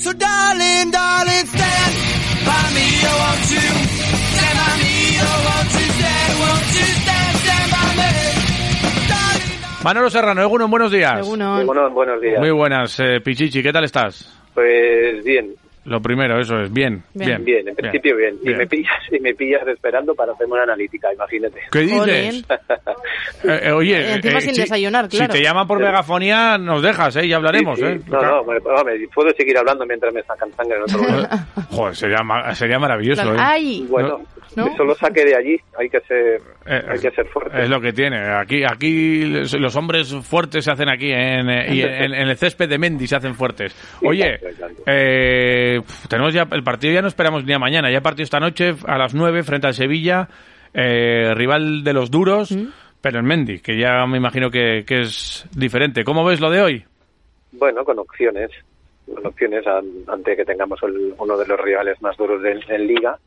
So darling, darling, stand by me, oh won't you? Stand by me, oh won't you stand, won't you stand, stand by me? Darling, darling. Manolo Serrano, Eguno, buenos días. Bueno, buenos días. Muy buenas, eh, Pichichi, ¿qué tal estás? Pues bien, Lo primero, eso es, bien, bien. Bien. bien, en principio bien. Y me pillas, y me pillas esperando para hacer una analítica, imagínate. ¿Qué dices? Eh, eh, oye, Eh, sin si- desayunar, claro. Si te llaman por megafonía, nos dejas, ¿eh? Ya hablaremos, Sí, sí. ¿eh? No, no, me- hombre, puedo seguir hablando mientras me sacan sangre en otro lugar. Joder, sería, sería maravilloso, ¿eh? ¡Ay! Bueno, ¿No? Eso lo saqué de allí, hay que ser, Eh, hay que ser fuerte. Es lo que tiene. Aquí, aquí los hombres fuertes se hacen aquí en, eh, y en, en el césped de Mendy se hacen fuertes. Oye, eh, tenemos ya el partido ya no esperamos ni a mañana. Ya partido esta noche a las 9 frente al Sevilla, eh, rival de los duros, pero en Mendy, que ya me imagino que, que es diferente. ¿Cómo ves lo de hoy? Bueno, con opciones, con opciones an- ante que tengamos el- uno de los rivales más duros de, en Liga,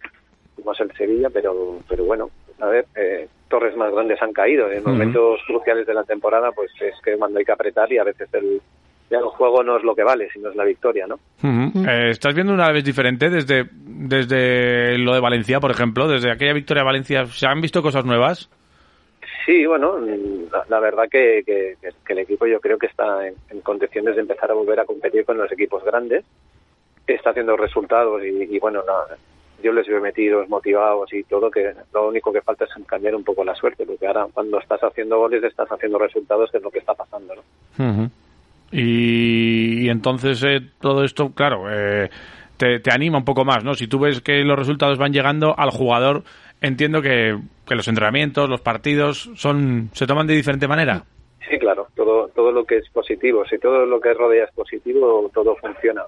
como es el Sevilla, pero, pero bueno, a ver, eh, torres más grandes han caído. En momentos cruciales de la temporada, pues es que cuando hay que apretar y a veces el, ya el juego no es lo que vale, sino es la victoria, ¿no? Ujú. Eh, ¿Estás viendo una vez diferente desde, desde lo de Valencia, por ejemplo? Desde aquella victoria de Valencia, ¿se han visto cosas nuevas? Sí, bueno, la, la verdad que, que- que el equipo yo creo que está en, en condiciones de empezar a volver a competir con los equipos grandes. Está haciendo resultados y, y bueno, la- yo les veo metidos, motivados y todo, que lo único que falta es cambiar un poco la suerte, porque ahora cuando estás haciendo goles estás haciendo resultados, que es lo que está pasando, ¿no? Y, y entonces eh, todo esto, claro, eh, te, te anima un poco más, ¿no? Si tú ves que los resultados van llegando al jugador, entiendo que, que los entrenamientos, los partidos, son se toman de diferente manera. Sí, claro, todo, todo lo que es positivo, si todo lo que rodea es positivo, todo funciona.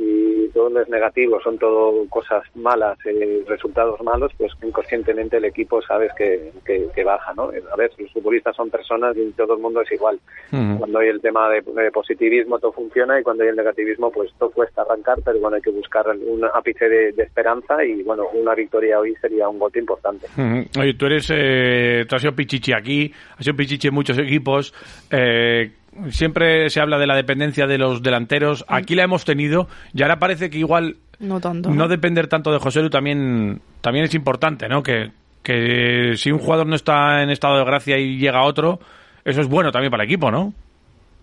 Si todo es negativo, son todo cosas malas, eh, resultados malos, pues inconscientemente el equipo sabes que, que, que baja, ¿no? A ver, los futbolistas son personas y todo el mundo es igual. Cuando hay el tema de, de positivismo todo funciona y cuando hay el negativismo pues todo cuesta arrancar, pero bueno, hay que buscar un ápice de, de esperanza y bueno, una victoria hoy sería un voto importante. Oye, tú eres, eh, tú has sido pichichi aquí, has sido pichichi en muchos equipos. eh, siempre se habla de la dependencia de los delanteros. Aquí la hemos tenido y ahora parece que igual No tanto. no depender tanto de José Lu también, también es importante, ¿no? Que, que si un jugador no está en estado de gracia y llega otro, eso es bueno también para el equipo, ¿no?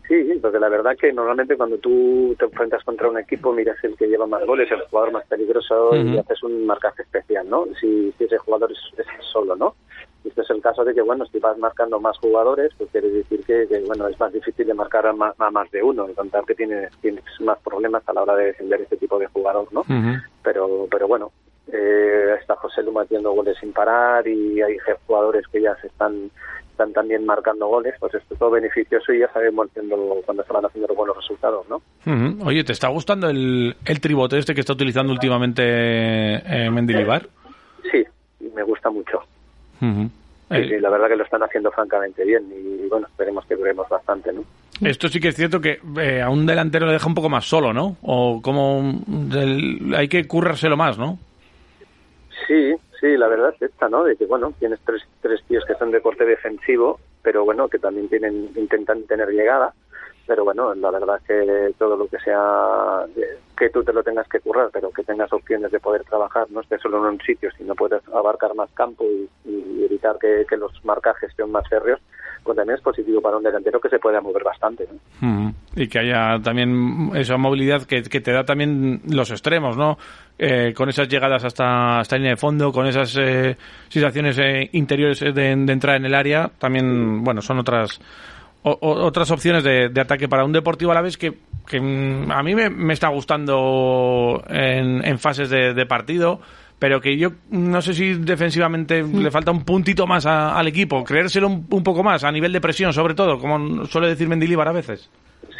Sí, sí, porque la verdad que normalmente cuando tú te enfrentas contra un equipo miras el que lleva más goles, el jugador más peligroso y haces un marcaje especial, ¿no? Si, si ese jugador es, es solo, ¿no? Este es el caso de que, bueno, si vas marcando más jugadores, pues quiere decir que, que, bueno, es más difícil de marcar a más, a más de uno, y contar que tienes, tienes más problemas a la hora de defender este tipo de jugador, ¿no? pero pero bueno eh, está José Lu metiendo goles sin parar y hay jugadores que ya se están están también marcando goles pues esto es todo beneficioso y ya sabemos haciendo, cuando estaban haciendo los buenos resultados no. Oye, ¿te está gustando el, el tribote este que está utilizando últimamente eh, Mendilibar? sí me gusta mucho Ujú. Sí, Eh, sí, la verdad que lo están haciendo francamente bien y, bueno esperemos que duremos bastante no Esto sí que es cierto que eh, a un delantero le deja un poco más solo, ¿no? O como del- hay que currárselo más, ¿no? Sí, sí, la verdad es esta, ¿no? De que, bueno, tienes tres, tres tíos que son de corte defensivo, pero bueno, que también tienen intentan tener llegada. Pero bueno, la verdad es que todo lo que sea eh, que tú te lo tengas que currar, pero que tengas opciones de poder trabajar, no estés solo en un sitio, sino puedes abarcar más campo y, y que, los marcajes sean más férreos, pues también es positivo para un delantero que se pueda mover bastante. Ujú. Y que haya también esa movilidad que, te da también los extremos, ¿no? Eh, con esas llegadas hasta, hasta línea de fondo, con esas eh, situaciones eh, interiores de, de entrar en el área, también, bueno, son otras o- otras opciones de, ataque para un deportivo a la vez que, que, mm, a mí me, me está gustando en, en fases de partido, pero que yo no sé si defensivamente le falta un puntito más a- al equipo, creérselo un, un poco más a nivel de presión, sobre todo, como suele decir Mendilibar a veces.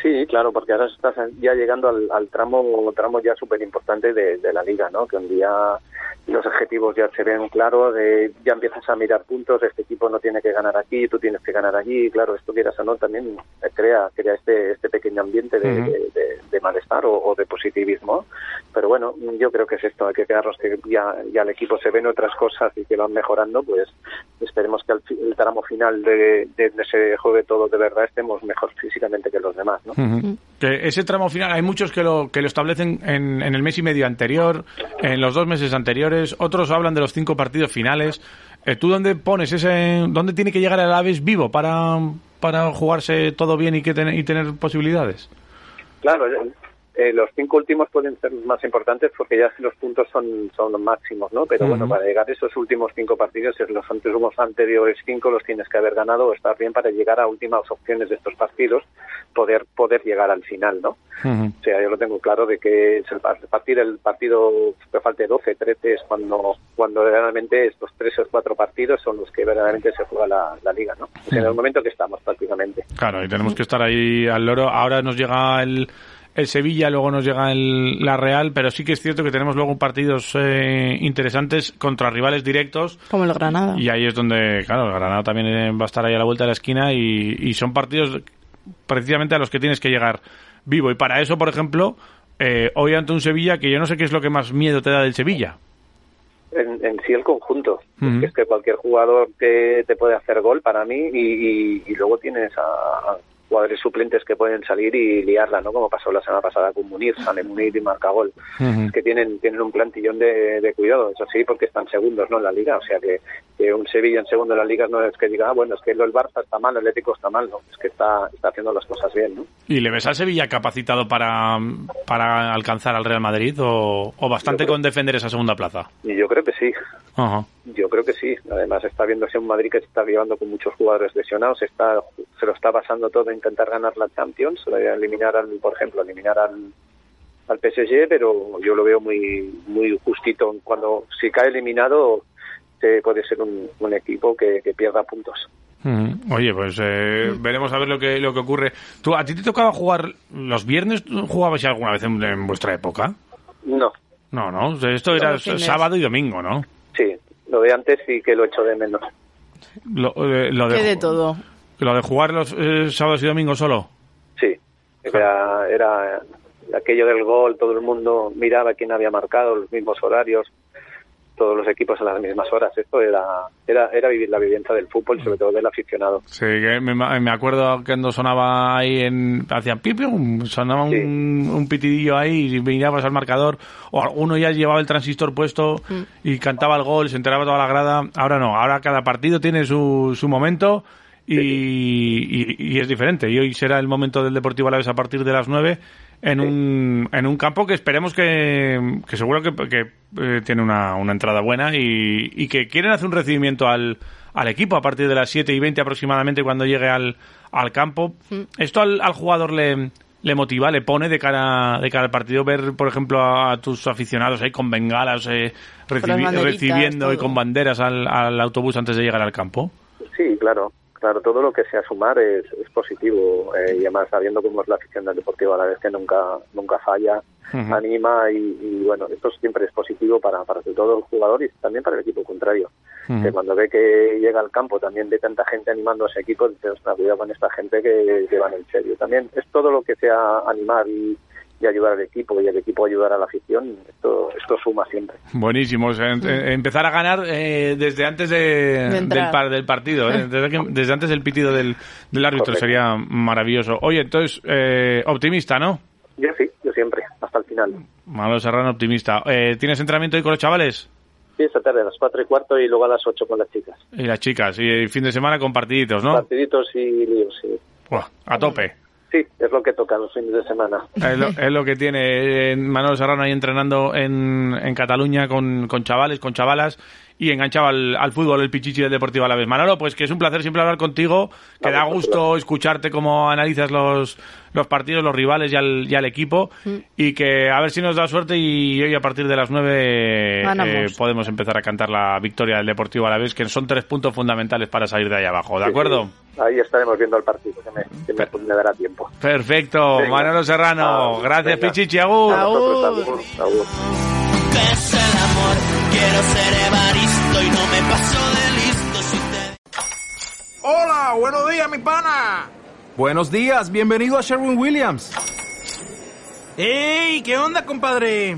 Sí, claro, porque ahora estás ya llegando al, al tramo tramo ya súper importante de, de, la liga, ¿no? Que un día los objetivos ya se ven claros, de, ya empiezas a mirar puntos, este equipo no tiene que ganar aquí, tú tienes que ganar allí, claro, esto quieras o no, también crea, crea este, este pequeño ambiente de, uh -huh. de, de malestar o, o, de positivismo. Pero bueno, yo creo que es esto, hay que quedarnos que ya, ya el equipo se ven otras cosas y que van mejorando, pues esperemos que al el tramo final de, de, de ese juegue todo de verdad estemos mejor físicamente que los demás, ¿no? Uh -huh. que ese tramo final, hay muchos que lo, que lo establecen en, en el mes y medio anterior, en los dos meses anteriores, otros hablan de los cinco partidos finales. Eh, ¿Tú dónde pones ese, dónde tiene que llegar el Aves vivo para, para jugarse todo bien y, que ten, y tener posibilidades? Claro, eh, los cinco últimos pueden ser más importantes porque ya los puntos son, son los máximos, ¿no? Pero uh -huh. bueno, para llegar a esos últimos cinco partidos, los últimos anteriores cinco los tienes que haber ganado o estar bien para llegar a últimas opciones de estos partidos, poder poder llegar al final, ¿no? Uh -huh. O sea, yo lo tengo claro de que es el partir el partido que falte 12, 13 es cuando cuando realmente estos tres o cuatro partidos son los que verdaderamente se juega la, la liga, ¿no? O sea, en el momento que estamos prácticamente. Claro, y tenemos que estar ahí al loro. Ahora nos llega el el Sevilla, luego nos llega el, la Real, pero sí que es cierto que tenemos luego partidos eh, interesantes contra rivales directos. Como el Granada. Y ahí es donde, claro, el Granada también eh, va a estar ahí a la vuelta de la esquina y, y son partidos precisamente a los que tienes que llegar vivo. Y para eso, por ejemplo, eh, hoy ante un Sevilla que yo no sé qué es lo que más miedo te da del Sevilla. En, en, sí el conjunto. Uh -huh. Es que cualquier jugador que te puede hacer gol para mí y, y, y luego tienes a, jugadores suplentes que pueden salir y liarla, ¿no? Como pasó la semana pasada con Munir, sale Munir y marca gol. Uh -huh. Es que tienen tienen un plantillón de, de, cuidado, eso sí, porque están segundos, ¿no? En la liga, o sea que, que un Sevilla en segundo en la liga no es que diga, ah, bueno, es que el Barça está mal, el Atlético está mal, no, es que está, está haciendo las cosas bien, ¿no? ¿Y le ves al Sevilla capacitado para, para alcanzar al Real Madrid o, o bastante creo, con defender esa segunda plaza? Y yo creo que sí. Uh -huh. Yo creo que sí. Además está viéndose un Madrid que se está llevando con muchos jugadores lesionados, está, se lo está basando todo en intentar ganar la Champions, eliminar al, por ejemplo, eliminar al, al PSG, pero yo lo veo muy muy justito. Cuando si cae eliminado eh, puede ser un, un equipo que, que, pierda puntos. Mm, oye, pues eh, veremos a ver lo que lo que ocurre. ¿Tú, ¿A ti te tocaba jugar los viernes? ¿Jugabas alguna vez en, en vuestra época? No. No, no. Esto era sábado y domingo, ¿no? Sí. Lo de antes sí que lo echo de menos. Lo, eh, lo de, de todo. ¿Lo de jugar los eh, sábados y domingos solo? Sí. Era, era aquello del gol, todo el mundo miraba quién había marcado, los mismos horarios todos los equipos a las mismas horas. Esto era era, era vivir la vivienda del fútbol y sobre todo del aficionado. Sí, que me, me acuerdo cuando sonaba ahí en... Hacían pipium, sonaba sí. un, un, pitidillo ahí y mirabas al marcador o alguno ya llevaba el transistor puesto mm. y cantaba el gol, se enteraba toda la grada. Ahora no, ahora cada partido tiene su, su momento y, sí. y, y, es diferente. Y hoy será el momento del Deportivo Alavés a partir de las 9 en, sí. un, en un campo que esperemos que, que seguro que, que eh, tiene una, una, entrada buena y, y, que quieren hacer un recibimiento al, al equipo a partir de las 7 y 20 aproximadamente cuando llegue al, al campo. ¿Esto al, al, jugador le, le motiva, le pone de cara, de cara al partido ver, por ejemplo, a, a tus aficionados ahí con bengalas eh, recibi recibiendo todo. y con banderas al, al autobús antes de llegar al campo? Sí, claro. Claro, todo lo que sea sumar es, es positivo eh, y además sabiendo cómo es la afición del Deportivo a la vez que nunca nunca falla, uh -huh. anima y, y, bueno, esto siempre es positivo para, para todo el jugador y también para el equipo contrario. Uh -huh. Que cuando ve que llega al campo también ve tanta gente animando a ese equipo, dice, cuidado con esta gente que, que van en serio. También es todo lo que sea animar y, y ayudar al equipo y el equipo ayudar a la afición, esto, esto suma siempre. Buenísimo, empezar a ganar eh, desde antes de, de del, par, del, partido, eh, desde, que, desde, antes del pitido del, del árbitro, sería maravilloso. Oye, entonces, eh, optimista, ¿no? Yo sí, yo siempre, hasta el final. Malo Serrano, optimista. Eh, ¿Tienes entrenamiento hoy con los chavales? Sí, esta tarde a las cuatro y cuarto y luego a las ocho con las chicas. Y las chicas, y fin de semana con partiditos, ¿no? Partiditos y líos, sí. Buah, a tope. Sí, es lo que toca los fines de semana. Es lo, es lo que tiene eh, Manuel Serrano ahí entrenando en, en Cataluña con, con, chavales, con chavalas y enganchaba al, al fútbol el Pichichi del Deportivo a la vez. Manolo, pues que es un placer siempre hablar contigo, que da gusto escucharte cómo analizas los, los partidos, los rivales y al, y al equipo, y que a ver si nos da suerte y hoy a partir de las nueve Ganamos. eh, podemos empezar a cantar la victoria del Deportivo a la vez, que son tres puntos fundamentales para salir de ahí abajo, ¿de Sí, acuerdo? sí. Ahí estaremos viendo el partido, que me, que me, me dará tiempo. Perfecto, Venga. Manolo Serrano, Ah, gracias venga. Pichichi, agur. Quiero ser Evaristo y no me paso de listo si te... Hola, buenos días, mi pana. Buenos días, bienvenido a Sherwin Williams. ¡Ey! ¿Qué onda, compadre?